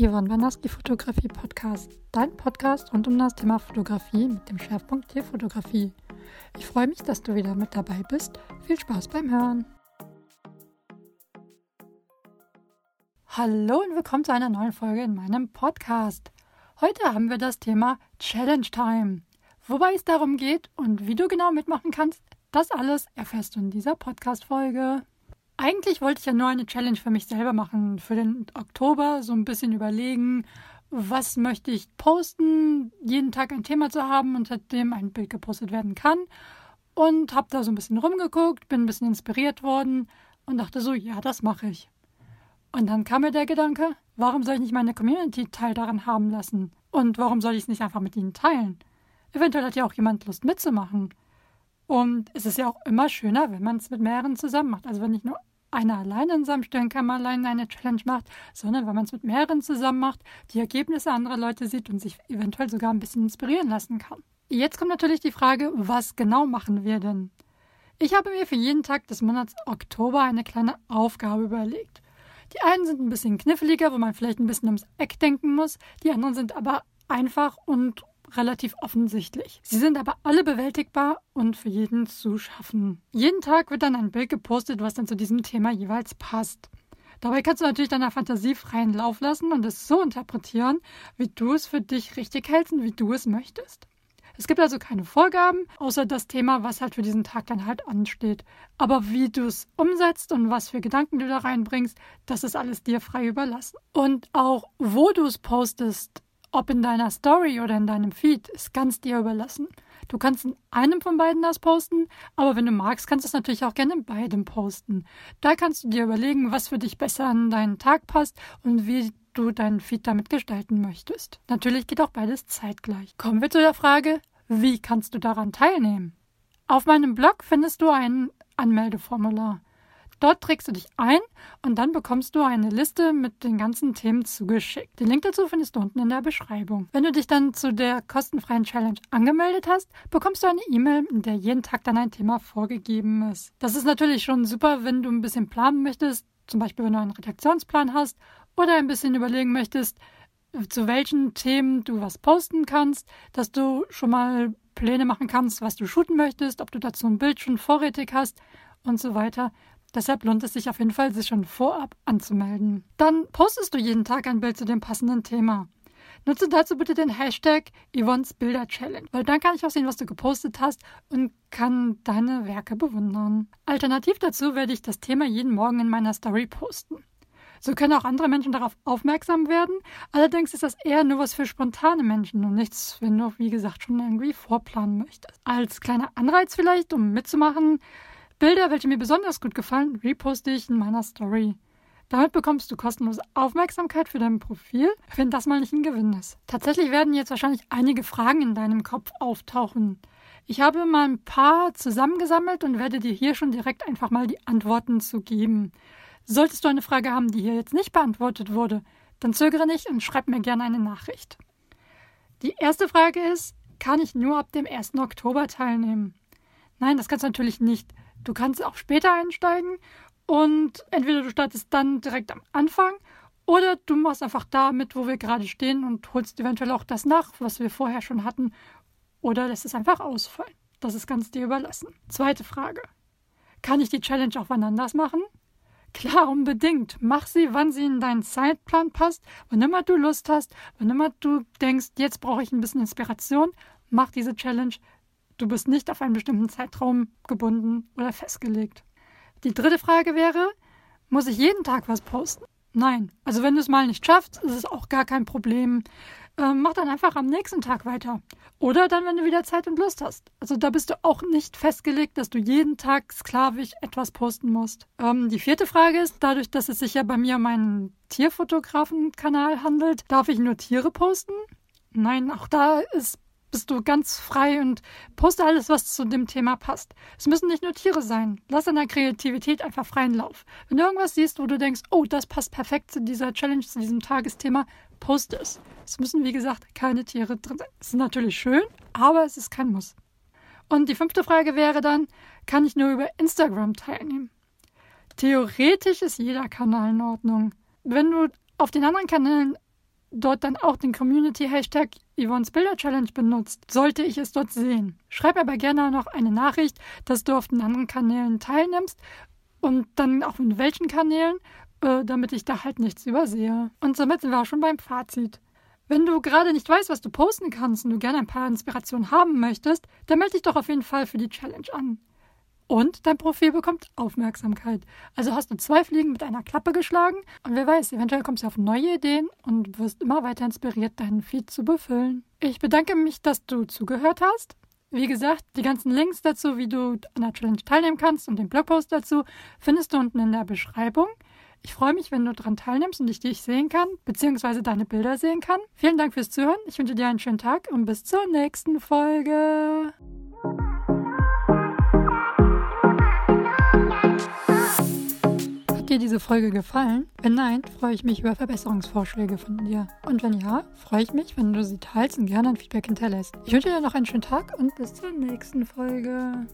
Ivan Wanaski Fotografie Podcast, dein Podcast rund um das Thema Fotografie mit dem Schwerpunkt Tierfotografie. Ich freue mich, dass du wieder mit dabei bist. Viel Spaß beim Hören. Hallo und willkommen zu einer neuen Folge in meinem Podcast. Heute haben wir das Thema Challenge Time. Wobei es darum geht und wie du genau mitmachen kannst, das alles erfährst du in dieser Podcast-Folge. Eigentlich wollte ich ja nur eine Challenge für mich selber machen, für den Oktober, so ein bisschen überlegen, was möchte ich posten, jeden Tag ein Thema zu haben, unter dem ein Bild gepostet werden kann. Und habe da so ein bisschen rumgeguckt, bin ein bisschen inspiriert worden und dachte so, ja, das mache ich. Und dann kam mir der Gedanke, warum soll ich nicht meine Community Teil daran haben lassen? Und warum soll ich es nicht einfach mit ihnen teilen? Eventuell hat ja auch jemand Lust mitzumachen. Und es ist ja auch immer schöner, wenn man es mit mehreren zusammen macht. Also wenn nicht nur einer alleine in seinem Stirnkammer allein eine Challenge macht, sondern wenn man es mit mehreren zusammen macht, die Ergebnisse anderer Leute sieht und sich eventuell sogar ein bisschen inspirieren lassen kann. Jetzt kommt natürlich die Frage, was genau machen wir denn? Ich habe mir für jeden Tag des Monats Oktober eine kleine Aufgabe überlegt. Die einen sind ein bisschen kniffliger, wo man vielleicht ein bisschen ums Eck denken muss, die anderen sind aber einfach und relativ offensichtlich. Sie sind aber alle bewältigbar und für jeden zu schaffen. Jeden Tag wird dann ein Bild gepostet, was dann zu diesem Thema jeweils passt. Dabei kannst du natürlich deiner Fantasie freien Lauf lassen und es so interpretieren, wie du es für dich richtig hältst und wie du es möchtest. Es gibt also keine Vorgaben, außer das Thema, was halt für diesen Tag dann halt ansteht. Aber wie du es umsetzt und was für Gedanken du da reinbringst, das ist alles dir frei überlassen. Und auch wo du es postest, ob in deiner Story oder in deinem Feed, ist ganz dir überlassen. Du kannst in einem von beiden das posten, aber wenn du magst, kannst du es natürlich auch gerne in beidem posten. Da kannst du dir überlegen, was für dich besser an deinen Tag passt und wie du deinen Feed damit gestalten möchtest. Natürlich geht auch beides zeitgleich. Kommen wir zu der Frage, wie kannst du daran teilnehmen? Auf meinem Blog findest du ein Anmeldeformular. Dort trägst du dich ein und dann bekommst du eine Liste mit den ganzen Themen zugeschickt. Den Link dazu findest du unten in der Beschreibung. Wenn du dich dann zu der kostenfreien Challenge angemeldet hast, bekommst du eine E-Mail, in der jeden Tag dann ein Thema vorgegeben ist. Das ist natürlich schon super, wenn du ein bisschen planen möchtest, zum Beispiel wenn du einen Redaktionsplan hast oder ein bisschen überlegen möchtest, zu welchen Themen du was posten kannst, dass du schon mal Pläne machen kannst, was du shooten möchtest, ob du dazu ein Bild schon vorrätig hast und so weiter. Deshalb lohnt es sich auf jeden Fall, sich schon vorab anzumelden. Dann postest du jeden Tag ein Bild zu dem passenden Thema. Nutze dazu bitte den Hashtag Yvonne's Bilder Challenge, weil dann kann ich auch sehen, was du gepostet hast und kann deine Werke bewundern. Alternativ dazu werde ich das Thema jeden Morgen in meiner Story posten. So können auch andere Menschen darauf aufmerksam werden. Allerdings ist das eher nur was für spontane Menschen und nichts, wenn du, wie gesagt, schon irgendwie vorplanen möchtest. Als kleiner Anreiz vielleicht, um mitzumachen, Bilder, welche mir besonders gut gefallen, reposte ich in meiner Story. Damit bekommst du kostenlose Aufmerksamkeit für dein Profil, wenn das mal nicht ein Gewinn ist. Tatsächlich werden jetzt wahrscheinlich einige Fragen in deinem Kopf auftauchen. Ich habe mal ein paar zusammengesammelt und werde dir hier schon direkt einfach mal die Antworten zu geben. Solltest du eine Frage haben, die hier jetzt nicht beantwortet wurde, dann zögere nicht und schreib mir gerne eine Nachricht. Die erste Frage ist, kann ich nur ab dem 1. Oktober teilnehmen? Nein, das kannst du natürlich nicht. Du kannst auch später einsteigen und entweder du startest dann direkt am Anfang oder du machst einfach da mit, wo wir gerade stehen und holst eventuell auch das nach, was wir vorher schon hatten. Oder lässt es einfach ausfallen. Das ist ganz dir überlassen. Zweite Frage. Kann ich die Challenge auch wann anders machen? Klar, unbedingt. Mach sie, wann sie in deinen Zeitplan passt. Wann immer du Lust hast, wann immer du denkst, jetzt brauche ich ein bisschen Inspiration, mach diese Challenge. Du bist nicht auf einen bestimmten Zeitraum gebunden oder festgelegt. Die dritte Frage wäre, muss ich jeden Tag was posten? Nein. Also wenn du es mal nicht schaffst, ist es auch gar kein Problem. Ähm, mach dann einfach am nächsten Tag weiter. Oder dann, wenn du wieder Zeit und Lust hast. Also da bist du auch nicht festgelegt, dass du jeden Tag sklavisch etwas posten musst. Ähm, die vierte Frage ist, dadurch, dass es sich ja bei mir um einen Tierfotografen-Kanal handelt, darf ich nur Tiere posten? Nein, auch da ist bist du ganz frei und poste alles, was zu dem Thema passt. Es müssen nicht nur Tiere sein. Lass deiner Kreativität einfach freien Lauf. Wenn du irgendwas siehst, wo du denkst, oh, das passt perfekt zu dieser Challenge, zu diesem Tagesthema, poste es. Es müssen, wie gesagt, keine Tiere drin sein. Es ist natürlich schön, aber es ist kein Muss. Und die fünfte Frage wäre dann, kann ich nur über Instagram teilnehmen? Theoretisch ist jeder Kanal in Ordnung. Wenn du auf den anderen Kanälen dort dann auch den Community-Hashtag Yvonne's Bilder Challenge benutzt, sollte ich es dort sehen. Schreib aber gerne noch eine Nachricht, dass du auf den anderen Kanälen teilnimmst und dann auch in welchen Kanälen, äh, damit ich da halt nichts übersehe. Und somit sind wir auch schon beim Fazit. Wenn du gerade nicht weißt, was du posten kannst und du gerne ein paar Inspirationen haben möchtest, dann melde dich doch auf jeden Fall für die Challenge an. Und dein Profil bekommt Aufmerksamkeit. Also hast du zwei Fliegen mit einer Klappe geschlagen und wer weiß, eventuell kommst du auf neue Ideen und wirst immer weiter inspiriert, deinen Feed zu befüllen. Ich bedanke mich, dass du zugehört hast. Wie gesagt, die ganzen Links dazu, wie du an der Challenge teilnehmen kannst und den Blogpost dazu, findest du unten in der Beschreibung. Ich freue mich, wenn du daran teilnimmst und ich dich sehen kann, beziehungsweise deine Bilder sehen kann. Vielen Dank fürs Zuhören. Ich wünsche dir einen schönen Tag und bis zur nächsten Folge. Dir diese Folge gefallen? Wenn nein, freue ich mich über Verbesserungsvorschläge von dir. Und wenn ja, freue ich mich, wenn du sie teilst und gerne ein Feedback hinterlässt. Ich wünsche dir noch einen schönen Tag und bis zur nächsten Folge.